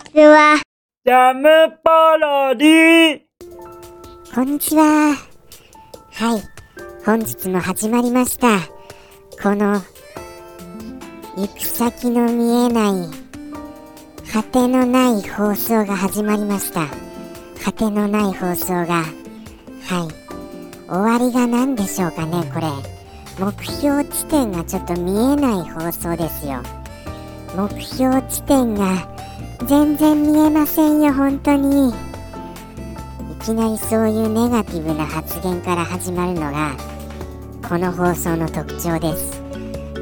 ちは。ジャムパロディこんにちは。はい。本日も始まりました。この、行く先の見えない、果てのない放送が始まりました。果てのない放送が、はい。終わりが何でしょうかね、これ。目標地点がちょっと見えない放送ですよ。目標地点が全然見えませんよ、本当に。いきなりそういうネガティブな発言から始まるのがこの放送の特徴です。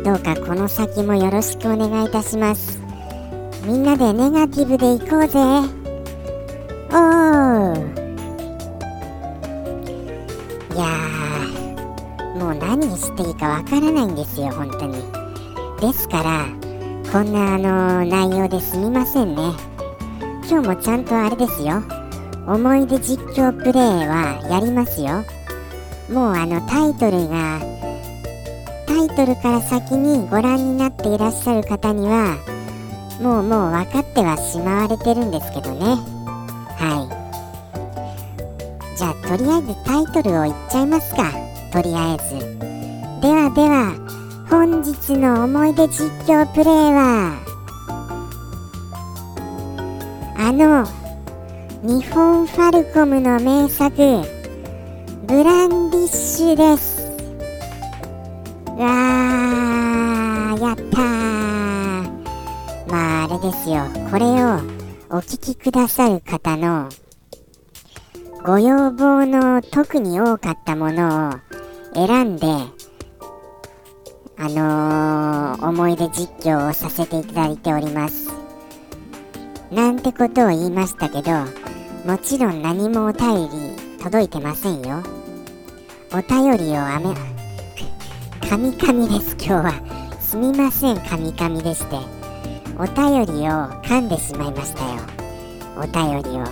どうかこの先もよろしくお願いいたします。みんなでネガティブでいこうぜ。おー。いやーもう何していいかわからないんですよ本当に。ですからこんなあの内容ですみませんね。今日もちゃんとあれですよ。思い出実況プレイはやりますよ。もうあのタイトルがタイトルから先にご覧になっていらっしゃる方にはもうもう分かってはしまわれてるんですけどね。はい。じゃあとりあえずタイトルを言っちゃいますか。とりあえず。ではでは本日の思い出実況プレイはあの日本ファルコムの名作ブランディッシュです。わーやったー。まああれですよ。これをお聞きくださる方のご要望の特に多かったものを選んであのー、思い出実況をさせていただいておりますなんてことを言いましたけどもちろん何もお便り届いてませんよ。お便りをあめ、カミカミです今日は。すみません、カミカミでして。お便りを噛んでしまいましたよ。お便りを。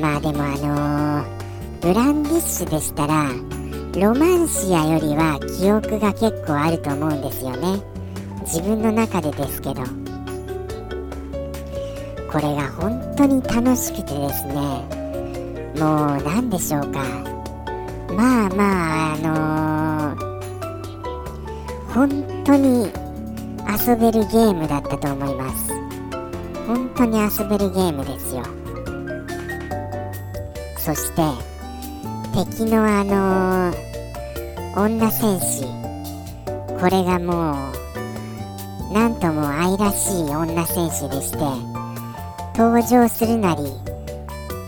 まあでもあのー、ブランディッシュでしたら、ロマンシアよりは記憶が結構あると思うんですよね。自分の中でですけど。これが本当に楽しくてですねもう何でしょうかまあまああのー、本当に遊べるゲームだったと思います本当に遊べるゲームですよそして敵のあの、女戦士。これがもうなんとも愛らしい女戦士でして登場するなり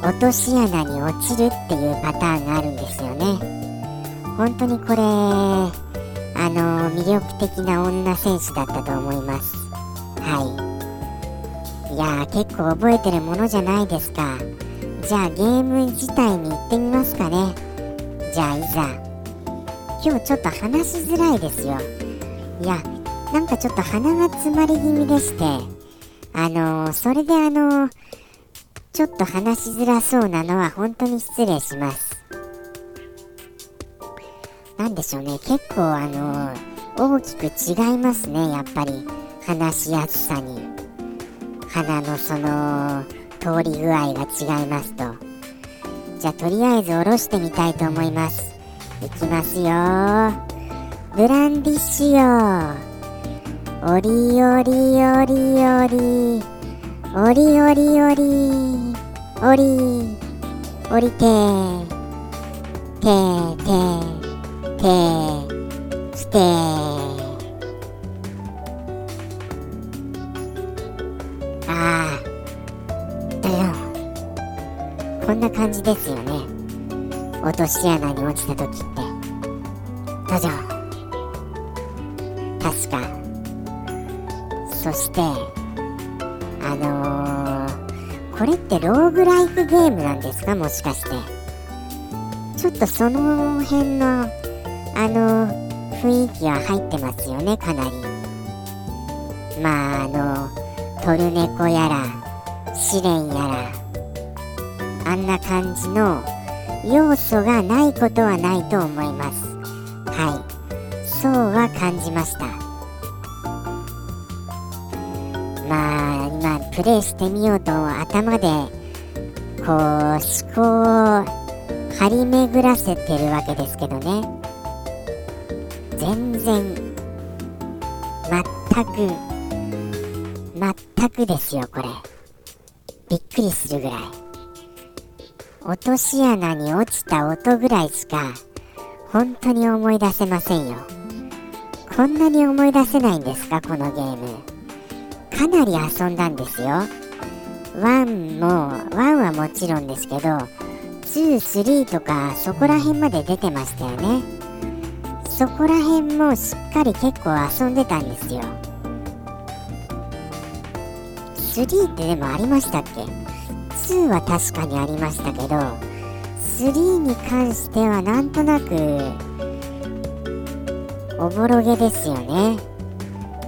落とし穴に落ちるっていうパターンがあるんですよね。本当にこれあの魅力的な女戦士だったと思います。はい。いや結構覚えてるものじゃないですか。じゃあゲーム自体に行ってみますかね。じゃあいざ。今日ちょっと話しづらいですよ。いやなんかちょっと鼻が詰まり気味でして。あのー、それであのー、ちょっと話しづらそうなのは本当に失礼します。なんでしょうね、結構あのー、大きく違いますね、やっぱり話しやすさに。鼻のその通り具合が違いますと。じゃあとりあえず下ろしてみたいと思います。いきますよ。ブランディッシュよ。おりおりおりおりおりおりおりおりおりててててしてな感じですよね。落とし穴に落ちた時って。どうぞ。確か。そしてあのー、これってローグライクゲームなんですか？もしかして。ちょっとその辺のあの雰囲気は入ってますよねかなり。まああのトルネコやら試練やら。あんな感じの要素がないことはないと思います。はい。そうは感じました。まあ今プレイしてみようと頭でこう思考を張り巡らせてるわけですけどね。全然全く全くですよこれ。びっくりするぐらい。落とし穴に落ちた音ぐらいしか本当に思い出せませんよ。こんなに思い出せないんですか？このゲーム。かなり遊んだんですよ。1も1はもちろんですけど23とかそこら辺まで出てましたよね。そこら辺もしっかり結構遊んでたんですよ。3ってでもありましたっけ？2は確かにありましたけど3に関してはなんとなくおぼろげですよね。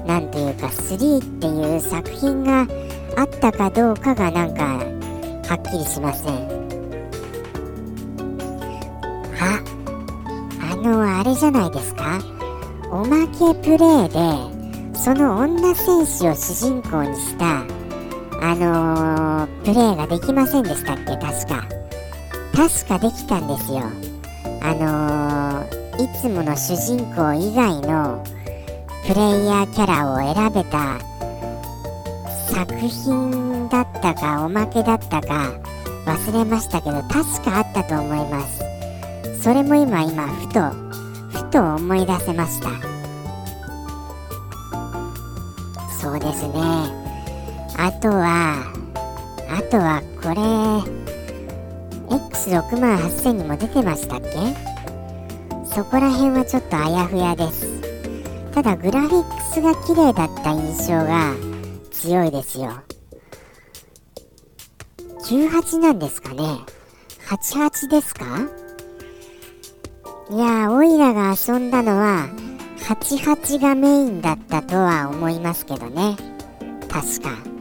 なんというか3っていう作品があったかどうかがなんかはっきりしません。ああのあれじゃないですか。おまけプレイでその女戦士を主人公にしたあのー、プレイができませんでしたっけ？確か。確かできたんですよ。あのー、いつもの主人公以外のプレイヤーキャラを選べた作品だったかおまけだったか忘れましたけど確かあったと思います。それも今今ふとふと思い出せました。そうですね。あとはあとはこれ X68000 にも出てましたっけ？そこら辺はちょっとあやふやです。ただグラフィックスが綺麗だった印象が強いですよ。98なんですかね？88ですか？いやオイラが遊んだのは88がメインだったとは思いますけどね。確か。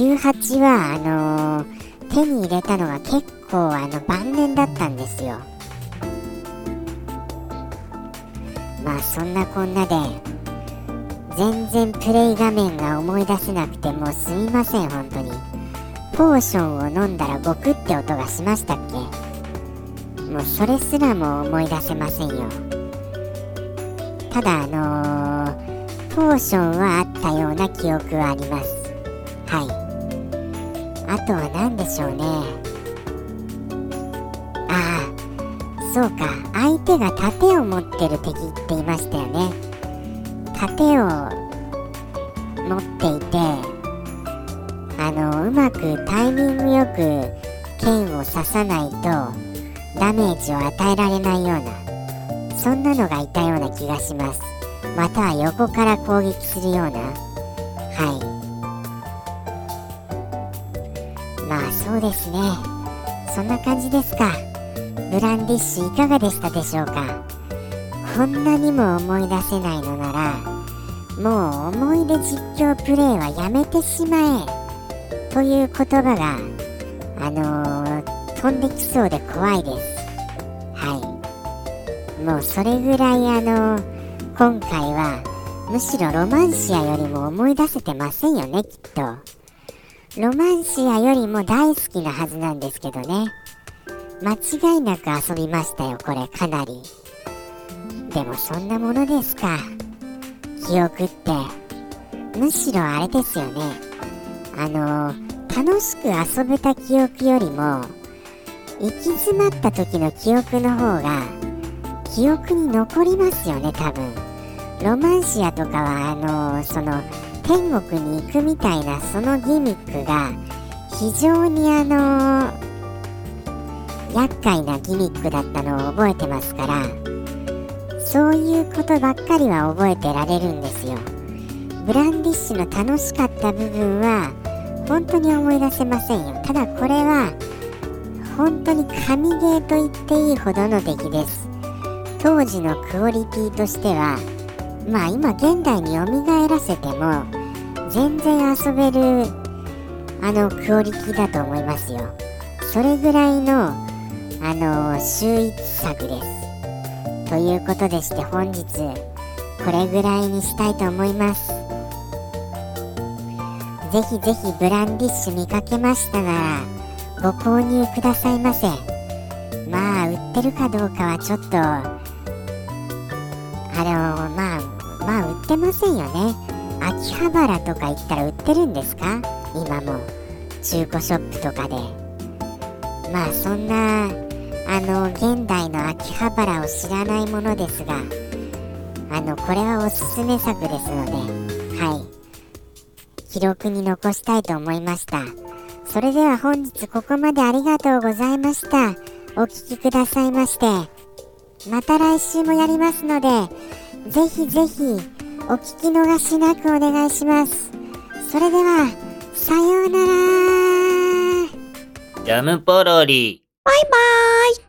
98はあのー、手に入れたのが結構あの晩年だったんですよ。まあそんなこんなで全然プレイ画面が思い出せなくてもうすみません本当に。ポーションを飲んだらゴクって音がしましたっけ？もうそれすらも思い出せませんよ。ただあのー、ポーションはあったような記憶はあります。はい。あとは何でしょうね。ああそうか。相手が盾を持ってる敵って言いましたよね。盾を持っていてあのうまくタイミングよく剣を刺さないとダメージを与えられないようなそんなのがいたような気がします。または横から攻撃するような。はい。まあそうですね。そんな感じですか。ブランディッシュいかがでしたでしょうか。こんなにも思い出せないのならもう思い出実況プレイはやめてしまえ。という言葉があのー、飛んできそうで怖いです。はい。もうそれぐらいあのー、今回はむしろロマンシアよりも思い出せてませんよねきっと。ロマンシアよりも大好きなはずなんですけどね。間違いなく遊びましたよこれかなり。でもそんなものですか。記憶って。むしろあれですよね。あの楽しく遊べた記憶よりも行き詰まった時の記憶の方が記憶に残りますよね多分。ロマンシアとかはあのその天国に行くみたいなそのギミックが非常にあの厄介なギミックだったのを覚えてますからそういうことばっかりは覚えてられるんですよ。ブランディッシュの楽しかった部分は本当に思い出せませんよ。ただこれは本当に神ゲーと言っていいほどの出来です。当時のクオリティとしてはまあ今現代によみがえらせても全然遊べるあのクオリティだと思いますよ。それぐらいのあの秀逸作です。ということでして本日これぐらいにしたいと思います。ぜひぜひブランディッシュ見かけましたならご購入くださいませ。まあ売ってるかどうかはちょっとあのまあまあ売ってませんよね。秋葉原とか行ったら売ってるんですか？今も中古ショップとかで。まあそんなあの現代の秋葉原を知らないものですがあのこれはおすすめ作ですのではい。記録に残したいと思いました。それでは本日ここまでありがとうございました。お聴きくださいましてまた来週もやりますのでぜひぜひお聞き逃しなくお願いします。それではさようなら。ジャムポロリ。バイバーイ